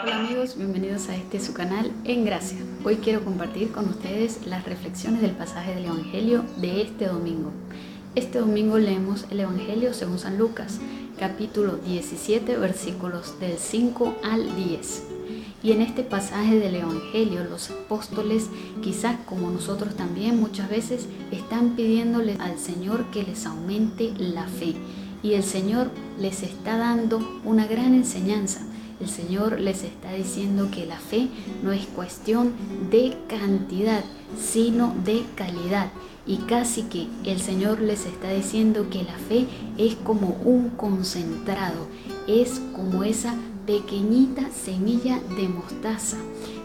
Hola amigos, bienvenidos a este su canal En Gracia. Hoy quiero compartir con ustedes las reflexiones del pasaje del Evangelio de este domingo. Este domingo leemos el Evangelio según San Lucas, capítulo 17, versículos del 5 al 10. Y en este pasaje del Evangelio los apóstoles, quizás como nosotros también muchas veces, están pidiéndole al Señor que les aumente la fe. Y el Señor les está dando una gran enseñanza. El Señor les está diciendo que la fe no es cuestión de cantidad, sino de calidad. Y casi que el Señor les está diciendo que la fe es como un concentrado, es como esa pequeñita semilla de mostaza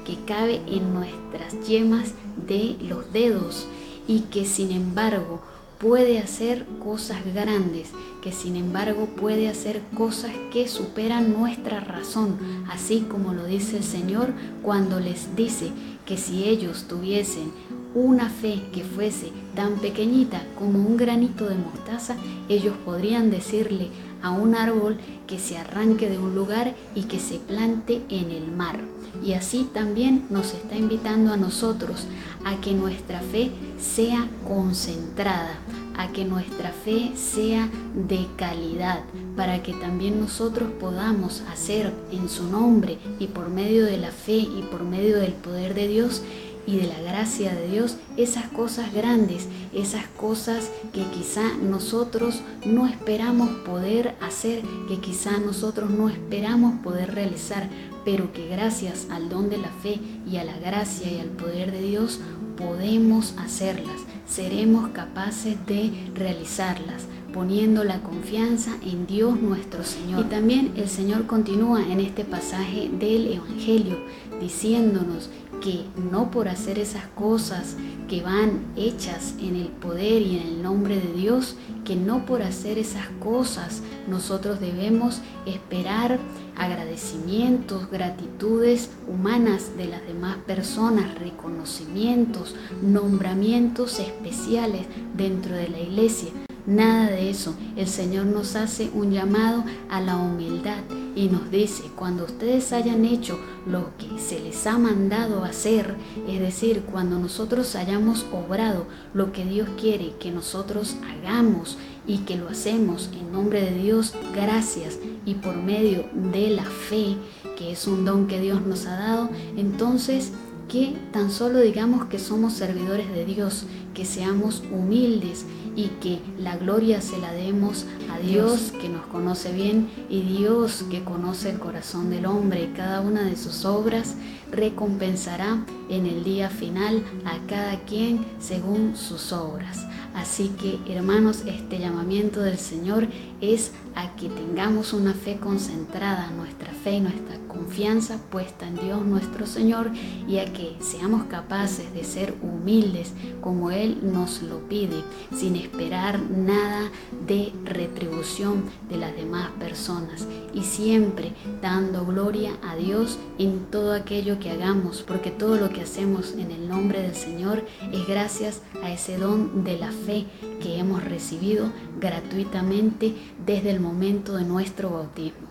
que cabe en nuestras yemas de los dedos y que sin embargo puede hacer cosas grandes, que sin embargo puede hacer cosas que superan nuestra razón, así como lo dice el Señor cuando les dice que si ellos tuviesen una fe que fuese tan pequeñita como un granito de mostaza, ellos podrían decirle a un árbol que se arranque de un lugar y que se plante en el mar. Y así también nos está invitando a nosotros a que nuestra fe sea concentrada, a que nuestra fe sea de calidad, para que también nosotros podamos hacer en su nombre y por medio de la fe y por medio del poder de Dios y de la gracia de Dios esas cosas grandes, esas cosas que quizá nosotros no esperamos poder hacer, que quizá nosotros no esperamos poder realizar, pero que gracias al don de la fe y a la gracia y al poder de Dios podemos hacerlas, seremos capaces de realizarlas poniendo la confianza en Dios nuestro Señor. Y también el Señor continúa en este pasaje del Evangelio diciéndonos que no por hacer esas cosas que van hechas en el poder y en el nombre de Dios, que no por hacer esas cosas nosotros debemos esperar agradecimientos, gratitudes humanas de las demás personas, reconocimientos, nombramientos especiales dentro de la iglesia. Nada de eso. El Señor nos hace un llamado a la humildad y nos dice, cuando ustedes hayan hecho lo que se les ha mandado hacer, es decir, cuando nosotros hayamos obrado lo que Dios quiere que nosotros hagamos y que lo hacemos en nombre de Dios, gracias y por medio de la fe, que es un don que Dios nos ha dado, entonces que tan solo digamos que somos servidores de Dios, que seamos humildes y que la gloria se la demos a Dios que nos conoce bien y Dios que conoce el corazón del hombre. Cada una de sus obras recompensará en el día final a cada quien según sus obras. Así que hermanos, este llamamiento del Señor es a que tengamos una fe concentrada, nuestra fe y nuestra confianza puesta en Dios nuestro Señor y a que seamos capaces de ser humildes como Él nos lo pide, sin esperar nada de retribución de las demás personas y siempre dando gloria a Dios en todo aquello que hagamos, porque todo lo que hacemos en el nombre del Señor es gracias a ese don de la fe que hemos recibido gratuitamente desde el momento de nuestro bautismo.